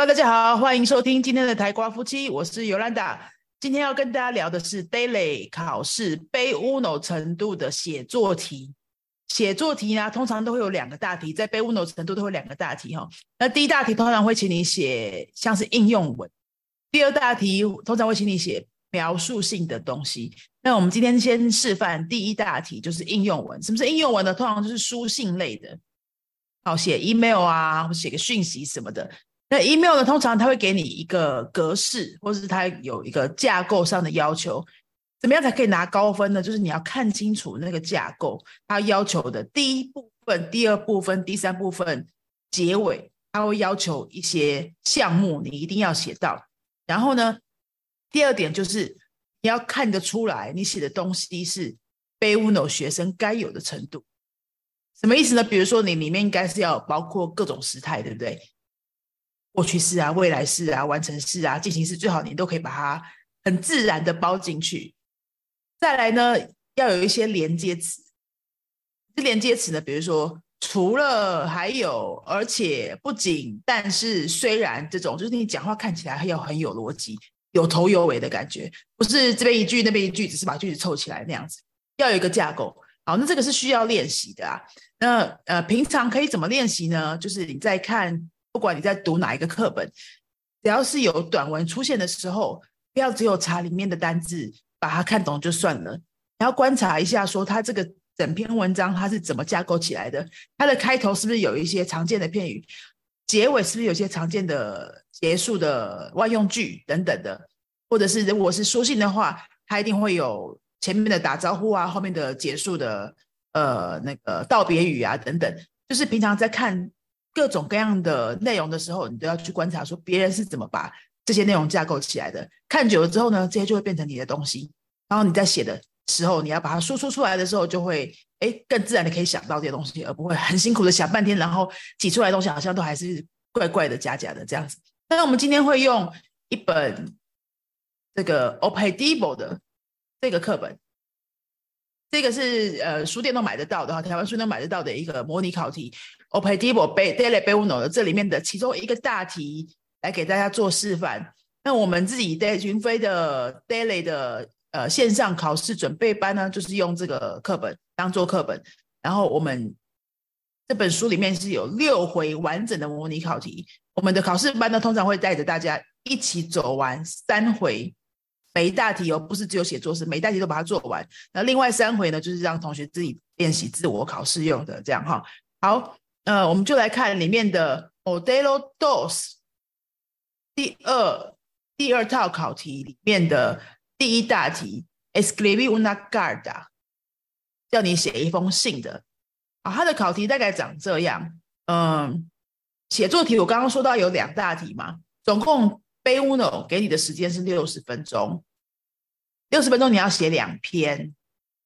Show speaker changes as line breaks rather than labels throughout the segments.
Hello，大家好，欢迎收听今天的台瓜夫妻，我是尤兰达。今天要跟大家聊的是 Daily 考试背 Uno 程度的写作题。写作题呢，通常都会有两个大题，在背 Uno 程度都会两个大题哈。那第一大题通常会请你写像是应用文，第二大题通常会请你写描述性的东西。那我们今天先示范第一大题，就是应用文。什么是应用文呢？通常就是书信类的，好写 email 啊，或写个讯息什么的。那 email 呢？通常它会给你一个格式，或是它有一个架构上的要求，怎么样才可以拿高分呢？就是你要看清楚那个架构，它要求的第一部分、第二部分、第三部分、结尾，它会要求一些项目，你一定要写到。然后呢，第二点就是你要看得出来，你写的东西是 b u n o 学生该有的程度。什么意思呢？比如说你里面应该是要包括各种时态，对不对？过去式啊，未来式啊，完成式啊，进行式，最好你都可以把它很自然的包进去。再来呢，要有一些连接词。这连接词呢，比如说除了、还有、而且、不仅、但是、虽然这种，就是你讲话看起来要很有逻辑、有头有尾的感觉，不是这边一句那边一句，只是把句子凑起来那样子。要有一个架构。好，那这个是需要练习的啊。那呃，平常可以怎么练习呢？就是你在看。不管你在读哪一个课本，只要是有短文出现的时候，不要只有查里面的单字，把它看懂就算了。你要观察一下，说它这个整篇文章它是怎么架构起来的，它的开头是不是有一些常见的片语，结尾是不是有些常见的结束的万用句等等的，或者是如果是书信的话，它一定会有前面的打招呼啊，后面的结束的呃那个道别语啊等等，就是平常在看。各种各样的内容的时候，你都要去观察，说别人是怎么把这些内容架构起来的。看久了之后呢，这些就会变成你的东西。然后你在写的时候，你要把它输出出来的时候，就会哎更自然的可以想到这些东西，而不会很辛苦的想半天，然后挤出来的东西好像都还是怪怪的、假假的这样子。那我们今天会用一本这个 o p e d i b l e 的这个课本。这个是呃书店都买得到的哈，台湾书店买得到的一个模拟考题，Opedible Daily Buno 的这里面的其中一个大题来给大家做示范。那我们自己在云飞的 Daily 的呃线上考试准备班呢，就是用这个课本当做课本，然后我们这本书里面是有六回完整的模拟考题，我们的考试班呢通常会带着大家一起走完三回。每一大题哦，不是只有写作是每一大题都把它做完。那另外三回呢，就是让同学自己练习自我考试用的，这样哈。好，呃，我们就来看里面的 Modelo Dos 第二第二套考题里面的第一大题 e s c r i b i una carta，叫你写一封信的。啊，它的考题大概长这样。嗯，写作题我刚刚说到有两大题嘛，总共。背 uno 给你的时间是六十分钟，六十分钟你要写两篇，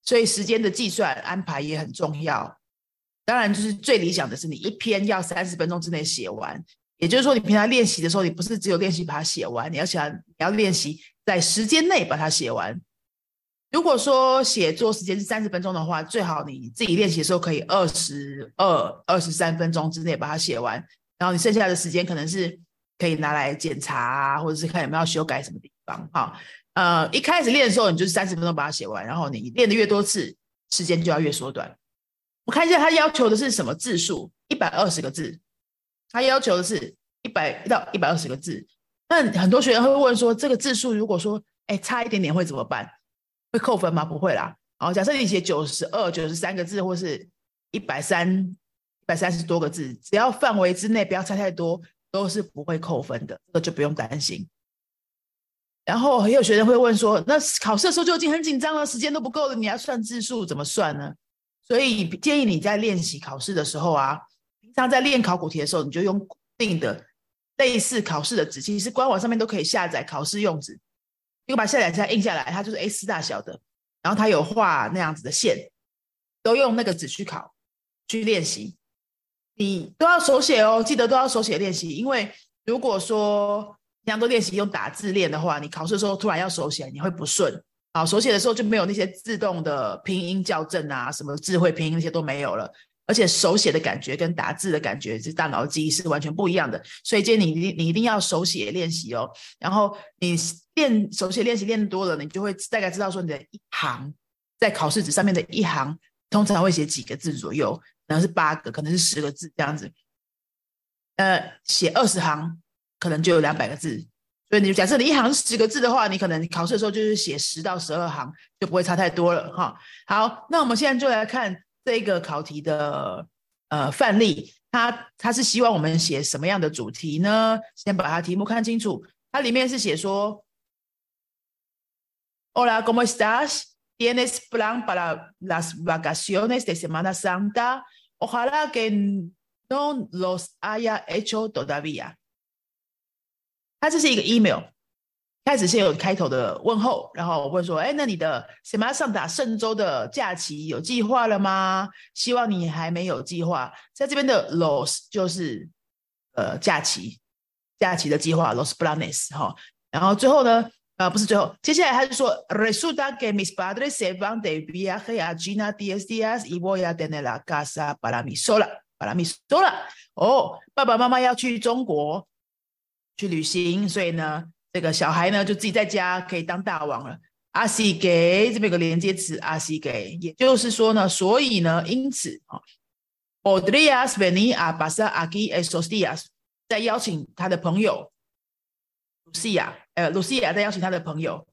所以时间的计算安排也很重要。当然，就是最理想的是你一篇要三十分钟之内写完。也就是说，你平常练习的时候，你不是只有练习把它写完，你要想你要练习在时间内把它写完。如果说写作时间是三十分钟的话，最好你自己练习的时候可以二十二、二十三分钟之内把它写完，然后你剩下的时间可能是。可以拿来检查啊，或者是看有没有要修改什么地方。好，呃，一开始练的时候，你就是三十分钟把它写完，然后你练的越多次，时间就要越缩短。我看一下他要求的是什么字数，一百二十个字。他要求的是一百到一百二十个字。那很多学员会问说，这个字数如果说，哎，差一点点会怎么办？会扣分吗？不会啦。好，假设你写九十二、九十三个字，或是一百三、一百三十多个字，只要范围之内，不要差太多。都是不会扣分的，这就不用担心。然后也有学生会问说：“那考试的时候就已经很紧张了，时间都不够了，你要算字数怎么算呢？”所以建议你在练习考试的时候啊，平常在练考古题的时候，你就用固定的类似考试的纸，其实官网上面都可以下载考试用纸，你把下载下印下来，它就是 A 四大小的，然后它有画那样子的线，都用那个纸去考去练习。你都要手写哦，记得都要手写练习。因为如果说平常都练习用打字练的话，你考试的时候突然要手写，你会不顺。好，手写的时候就没有那些自动的拼音校正啊，什么智慧拼音那些都没有了。而且手写的感觉跟打字的感觉，这大脑记忆是完全不一样的。所以建议你你一定要手写练习哦。然后你练手写练习练多了，你就会大概知道说你的一行在考试纸上面的一行，通常会写几个字左右，可能是八个，可能是十个字这样子。呃，写二十行可能就有两百个字。所以你假设你一行十个字的话，你可能考试的时候就是写十到十二行，就不会差太多了哈。好，那我们现在就来看。这个考题的呃范例，他他是希望我们写什么样的主题呢？先把它题目看清楚。它里面是写说：“Hola, cómo estás? ¿Tienes plan para las vacaciones de Semana Santa? Ojalá que no los haya hecho todavía。”它这是一个 email。开始先有开头的问候，然后我会说：“哎，那你的什么上打圣周的假期有计划了吗？希望你还没有计划。在这边的 los 就是呃假期，假期的计划 los planes 哈。然后最后呢，呃不是最后，接下来他就说：resulta que mis padres se van de viaje a China diez días y voy a tener la casa para mí sola para mí sola。哦，爸爸妈妈要去中国去旅行，所以呢。这个小孩呢，就自己在家可以当大王了。阿西给这边有个连接词，阿西给，也就是说呢，所以呢，因此啊，Odrias veni a pasar aquí estos días，在邀请他的朋友，Lucia，呃，Lucia 在邀请他的朋友，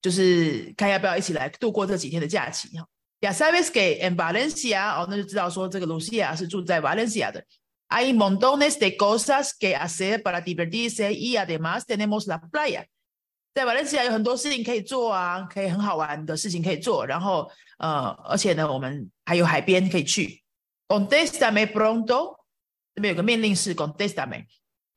就是看要不要一起来度过这几天的假期哈。Ya sabes que en Valencia，哦，那就知道说这个 Lucia 是住在 Valencia 的。Hay montones de cosas que hacer para divertirse y además tenemos la playa. De Valencia hay playa. 在瓦伦西亚有很多事情可以做啊，可以很好玩的事情可以做。然后呃，而且呢，我们还有海边可以去。Contéstame pronto，这边有个命令是 Contéstame，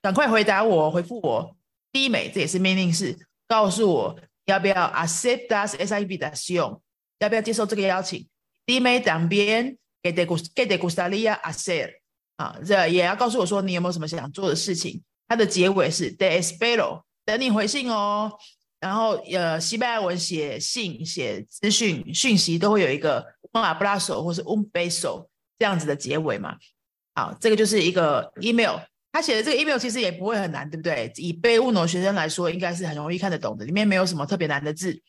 赶快回答我，回复我。低美，这也是命令式，告诉我要不要 aceptas esa invitación，要不要接受这个邀请。Dime también qué te qué te gustaría hacer。啊，这也要告诉我说你有没有什么想做的事情。它的结尾是 de espero，等你回信哦。然后呃，西班牙文写信、写资讯、讯息都会有一个 un abrazo 或是 un beso 这样子的结尾嘛。好，这个就是一个 email。他写的这个 email 其实也不会很难，对不对？以被误农学生来说，应该是很容易看得懂的，里面没有什么特别难的字。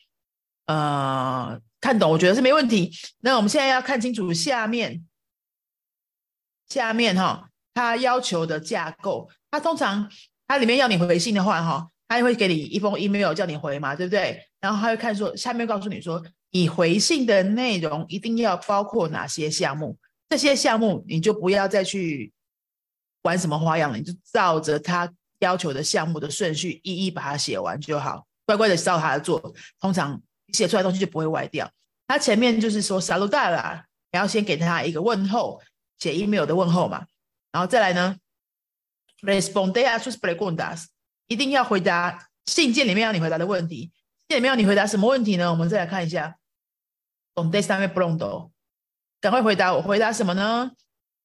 呃，看懂我觉得是没问题。那我们现在要看清楚下面。下面哈，他要求的架构，他通常他里面要你回信的话哈，他会给你一封 email 叫你回嘛，对不对？然后他会看说下面告诉你说，你回信的内容一定要包括哪些项目，这些项目你就不要再去玩什么花样了，你就照着他要求的项目的顺序一一把它写完就好，乖乖的照他的做，通常写出来东西就不会歪掉。他前面就是说 saluda 啦，你要先给他一个问候。写 email 的问候嘛，然后再来呢，responde a sus preguntas，一定要回答信件里面要你回答的问题。信件里面要你回答什么问题呢？我们再来看一下，contestame pronto，赶快回答我，回答什么呢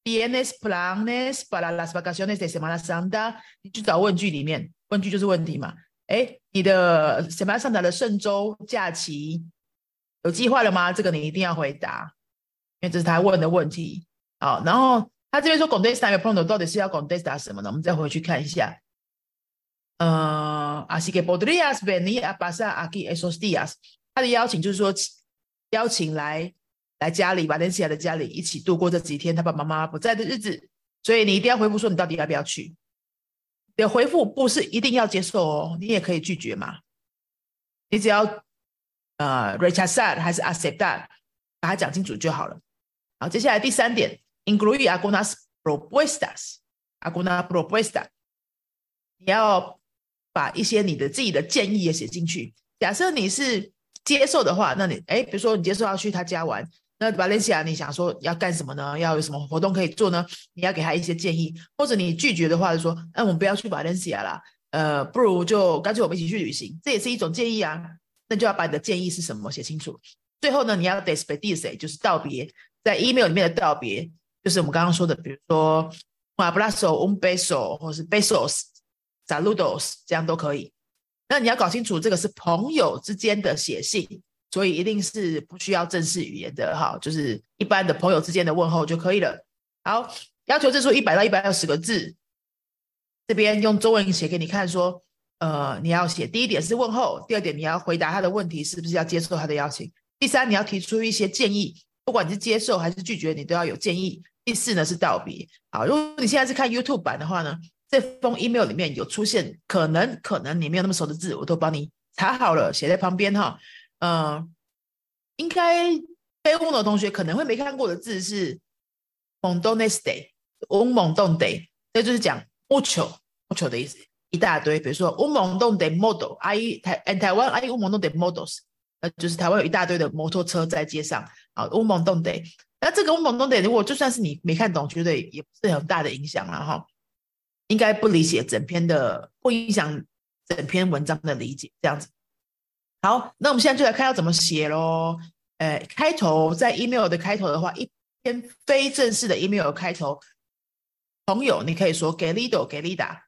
？Tienes planes para las vacaciones de Semana Santa？你去找问句里面，问句就是问题嘛。哎，你的 Semana Santa 的圣周假期有计划了吗？这个你一定要回答，因为这是他问的问题。好，然后他这边说 contesta pronto 到底是要 contesta 什么呢？我们再回去看一下。呃，así que podrías venir a pasar aquí esos días。他的邀请就是说邀请来来家里，把联系来的家里一起度过这几天他爸爸妈妈不在的日子。所以你一定要回复说你到底要不要去。的回复不是一定要接受哦，你也可以拒绝嘛。你只要呃 rechazar 还是 acceptar，把它讲清楚就好了。好，接下来第三点。Incluye algunas propuestas, alguna propuesta。你要把一些你的自己的建议也写进去。假设你是接受的话，那你哎，比如说你接受要去他家玩，那 Valencia 你想说要干什么呢？要有什么活动可以做呢？你要给他一些建议。或者你拒绝的话，就说，哎，我们不要去 Valencia 啦，呃，不如就干脆我们一起去旅行，这也是一种建议啊。那就要把你的建议是什么写清楚。最后呢，你要 despedirse，就是道别，在 email 里面的道别。就是我们刚刚说的，比如说 abrazo un beso，或是 besos saludos，这样都可以。那你要搞清楚，这个是朋友之间的写信，所以一定是不需要正式语言的哈，就是一般的朋友之间的问候就可以了。好，要求字数一百到一百二十个字，这边用中文写给你看，说，呃，你要写第一点是问候，第二点你要回答他的问题，是不是要接受他的邀请？第三，你要提出一些建议，不管你是接受还是拒绝，你都要有建议。第四呢是道别。好，如果你现在是看 YouTube 版的话呢，这封 email 里面有出现可能可能你没有那么熟的字，我都帮你查好了，写在旁边哈。嗯，应该非乌的同学可能会没看过的字是 “mondoneste”，乌蒙洞 day，这就是讲木球木球的意思，一大堆。比如说乌蒙洞 day model，I 台台湾 I 乌蒙洞 day models，呃，就是台湾有一大堆的摩托车在街上啊，乌蒙洞 day。那这个乌蒙洞 day，如果就算是你没看懂，觉得也不是很大的影响了哈，应该不理解整篇的，不影响整篇文章的理解，这样子。好，那我们现在就来看要怎么写喽。呃，开头在 email 的开头的话，一篇非正式的 email 开头，朋友你可以说 Gelido Gelida，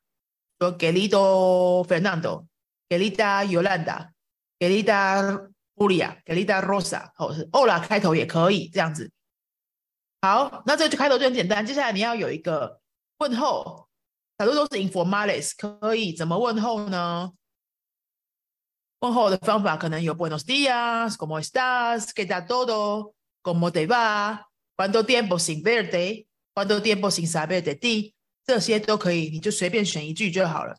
说 Gelido Fernando，Gelida Yolanda，Gelida Julia，Gelida Rosa，或者是 Ola 开头也可以这样子。好，那这个就开头就很简单。接下来你要有一个问候，假如都是 informales，可以怎么问候呢？问候的方法可能有 Buenos días，¿Cómo estás？¿Qué tal todo？¿Cómo te va？¿Cuánto tiempo sin verte？¿Cuánto tiempo sin saber de ti？这些都可以，你就随便选一句就好了。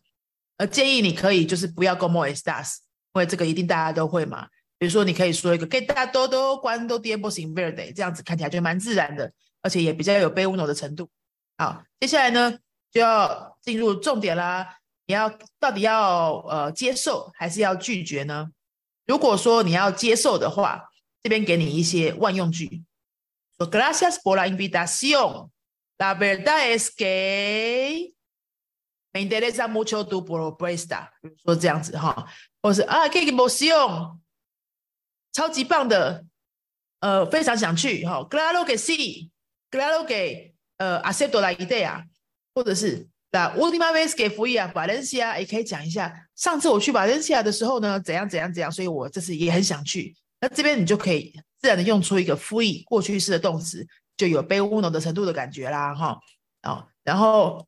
呃，建议你可以就是不要 ¿Cómo estás？因为这个一定大家都会嘛。比如说，你可以说一个 ¿Qué tal todo？¿Cuánto tiempo sin verte？这样子看起来就蛮自然的，而且也比较有被 uno 的程度。好，接下来呢就要进入重点啦。你要到底要呃接受还是要拒绝呢？如果说你要接受的话，这边给你一些万用句，说 Gracias por la invitación. La verdad es que me interesa mucho tu propuesta。说这样子哈，或是啊，qué emoción，超级棒的，呃，非常想去哈。Claro que sí，Claro 给呃，acepto la idea，或者是。那 Ultima vez que fui a Valencia，也可以讲一下，上次我去 Valencia 的时候呢，怎样怎样怎样，所以我这次也很想去。那这边你就可以自然的用出一个 fui 过去式的动词，就有被 uno 的程度的感觉啦，哈，哦，然后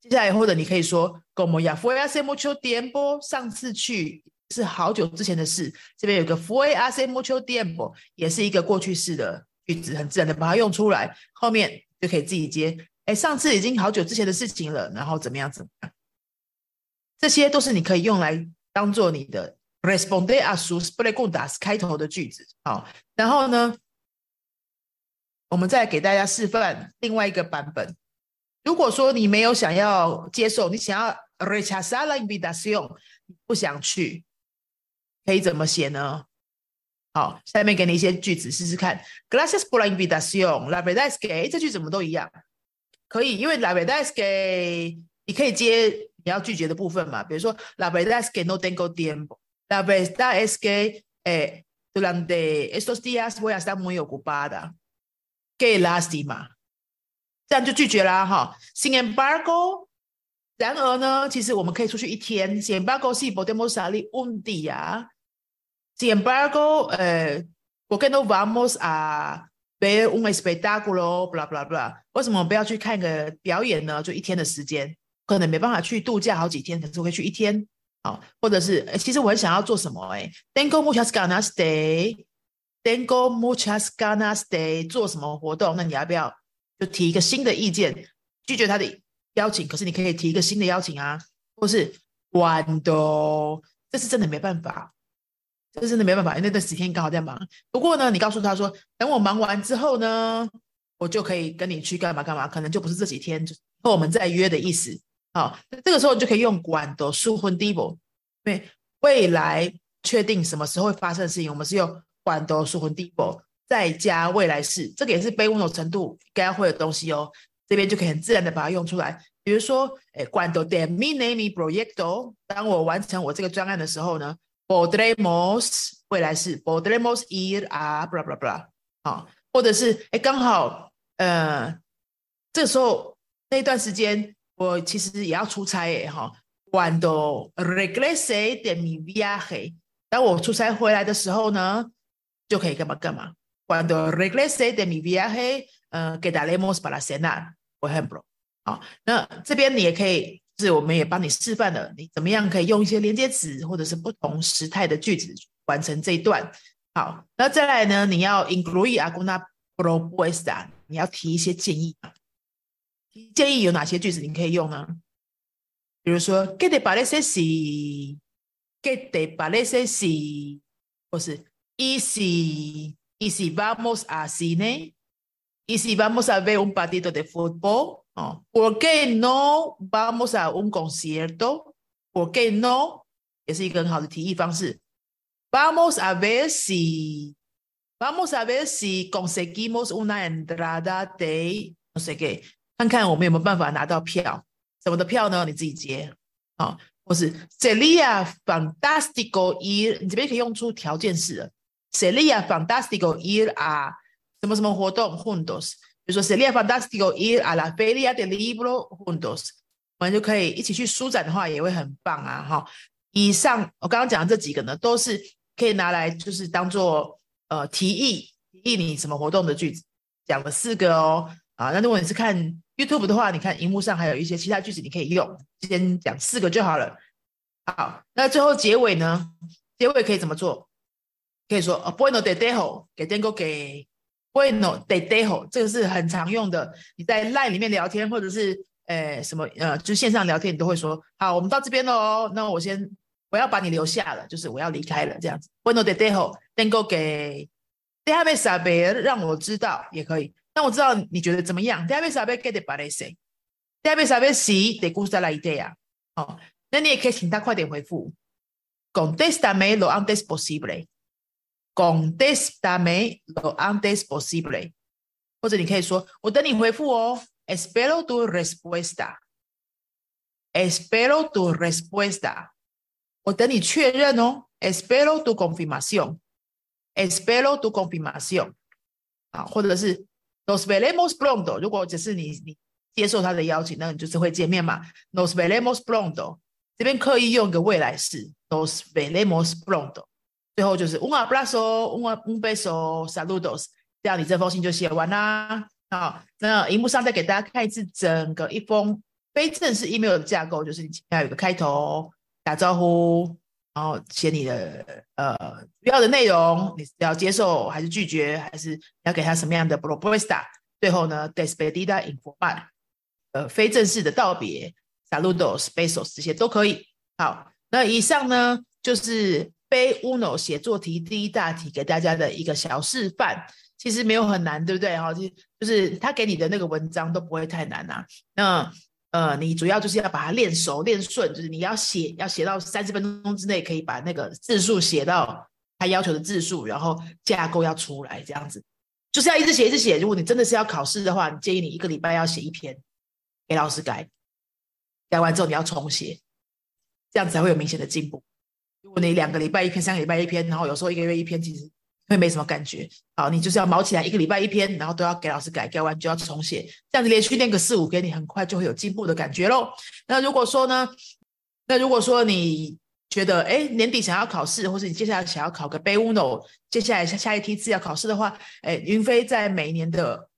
接下来或者你可以说 como ya fue hace mucho tiempo，上次去是好久之前的事，这边有个 fue hace mucho tiempo，也是一个过去式的句子，很自然的把它用出来，后面就可以自己接。哎，上次已经好久之前的事情了，然后怎么样？怎么样？这些都是你可以用来当做你的 responde a sus preguntas 开头的句子。好，然后呢，我们再给大家示范另外一个版本。如果说你没有想要接受，你想要 rechazar la invitación，不想去，可以怎么写呢？好，下面给你一些句子试试看。Gracias por la invitación. La verdad es que 这句怎么都一样，可以，因为 La verdad es que 你可以接你要拒绝的部分嘛，比如说 La verdad es que no tengo tiempo. La verdad es que durante estos días voy a estar muy ocupada. Qué lástima. 这样就拒绝啦哈。Sin embargo, 然而呢，其实我们可以出去一天。Sin embargo si podemos salir un día，sin embargo，呃，¿por qué no vamos a ver un espectáculo，bla bla bla。为什么不要去看个表演呢？就一天的时间，可能没办法去度假好几天，可是会去一天。好，或者是，其实我很想要做什么？哎，Tengo muchas ganas de，Tengo muchas ganas de 做什么活动？那你要不要就提一个新的意见，拒绝他的邀请？可是你可以提一个新的邀请啊，或是 Cuando，这是真的没办法。这真的没办法，因为那段时间刚好在忙。不过呢，你告诉他说，等我忙完之后呢，我就可以跟你去干嘛干嘛，可能就不是这几天，就和我们再约的意思。好，那这个时候就可以用管的疏忽 double，因为未来确定什么时候会发生的事情，我们是用管的疏忽 double 再加未来式，这个也是背温柔程度该会的东西哦。这边就可以很自然的把它用出来。比如说，哎，管的 de mi name proyecto，当我完成我这个专案的时候呢？Podremos 未来式，Podremos ir a blah blah blah，好，或者是哎，刚好呃，这时候那段时间我其实也要出差哎哈，Cuando regrese de mi viaje，当我出差回来的时候呢，就可以干嘛干嘛。Cuando regrese de mi viaje, 呃，quedaremos para cenar, por ejemplo。好，那这边你也可以，是我们也帮你示范了，你怎么样可以用一些连接词或者是不同时态的句子完成这一段。好，那再来呢，你要 include alguna propuesta，你要提一些建议。提建议有哪些句子你可以用呢？比如说，¿Qué te parece si? ¿Qué te parece si? 或是 ¿Y si? ¿Y si vamos a cine? Y si vamos a ver un partido de fútbol, ¿no? ¿por qué no vamos a un concierto? ¿Por qué no? Es Vamos a ver si vamos a ver si conseguimos una entrada de no sé qué，看看我们有没有办法拿到票。什么的票呢？你自己接啊，或是 Sería fantástico ir，你这边可以用出条件式的。Sería fantástico ir a 什么什么活动 juntos，比如说 sería fantástico ir a la feria del libro juntos，我们就可以一起去书展的话，也会很棒啊哈。以上我刚刚讲的这几个呢，都是可以拿来就是当做呃提议提议你什么活动的句子，讲了四个哦啊。那如果你是看 YouTube 的话，你看荧幕上还有一些其他句子你可以用，先讲四个就好了。好，那最后结尾呢？结尾可以怎么做？可以说 A Bueno de dejo，给 Dengo 给 Bueno de dejo，这个是很常用的。你在 Line 里面聊天，或者是呃什么呃，就线上聊天，你都会说好，我们到这边了哦。那我先我要把你留下了，就是我要离开了这样子。Bueno de dejo，Dengo 给 Déjame saber，让我知道也可以。那我知道你觉得怎么样？Déjame saber qué te parece. Déjame saber si te gusta la idea. 哦，那你也可以请他快点回复。Contéstame lo antes posible. Contéstame lo antes posible. Espero tu respuesta. Espero tu respuesta. Espero tu confirmación. Espero tu confirmación. Ah, 啊，或者是 Nos veremos pronto. pronto。如果只是你你接受他的邀请，那你就是会见面嘛。Nos veremos pronto。这边刻意用一个未来式。Nos veremos pronto。最后就是 un abrazo, un un beso, saludos。这样你这封信就写完啦。好，那荧幕上再给大家看一次整个一封非正式 email 的架构，就是你要有个开头，打招呼。然后写你的呃主要的内容，你是要接受还是拒绝，还是要给他什么样的 propuesta？最后呢，despedida informal，呃，非正式的道别，saludos, besos 这些都可以。好，那以上呢就是背 uno 写作题第一大题给大家的一个小示范，其实没有很难，对不对？哈，就就是他给你的那个文章都不会太难呐。那呃，你主要就是要把它练熟、练顺，就是你要写，要写到三十分钟之内可以把那个字数写到他要求的字数，然后架构要出来，这样子就是要一直写、一直写。如果你真的是要考试的话，你建议你一个礼拜要写一篇，给老师改，改完之后你要重写，这样才会有明显的进步。如果你两个礼拜一篇、三个礼拜一篇，然后有时候一个月一篇，其实。会没什么感觉，好，你就是要毛起来，一个礼拜一篇，然后都要给老师改，改完就要重写，这样子连续练个四五篇，你很快就会有进步的感觉喽。那如果说呢，那如果说你觉得，哎，年底想要考试，或是你接下来想要考个背 uno，接下来下下一梯次要考试的话，哎，云飞在每年的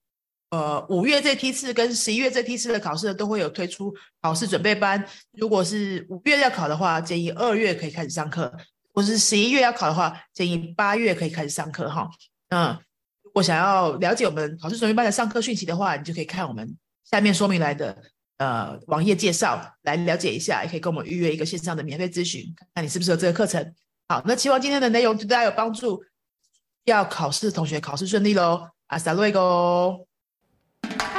呃五月这批次跟十一月这批次的考试都会有推出考试准备班。如果是五月要考的话，建议二月可以开始上课。或是十一月要考的话，建议八月可以开始上课哈。嗯，如果想要了解我们考试准备班的上课讯息的话，你就可以看我们下面说明来的呃网页介绍来了解一下，也可以跟我们预约一个线上的免费咨询，看你是不是有这个课程。好，那希望今天的内容对大家有帮助，要考试的同学考试顺利喽！阿萨瑞哥。Thank you.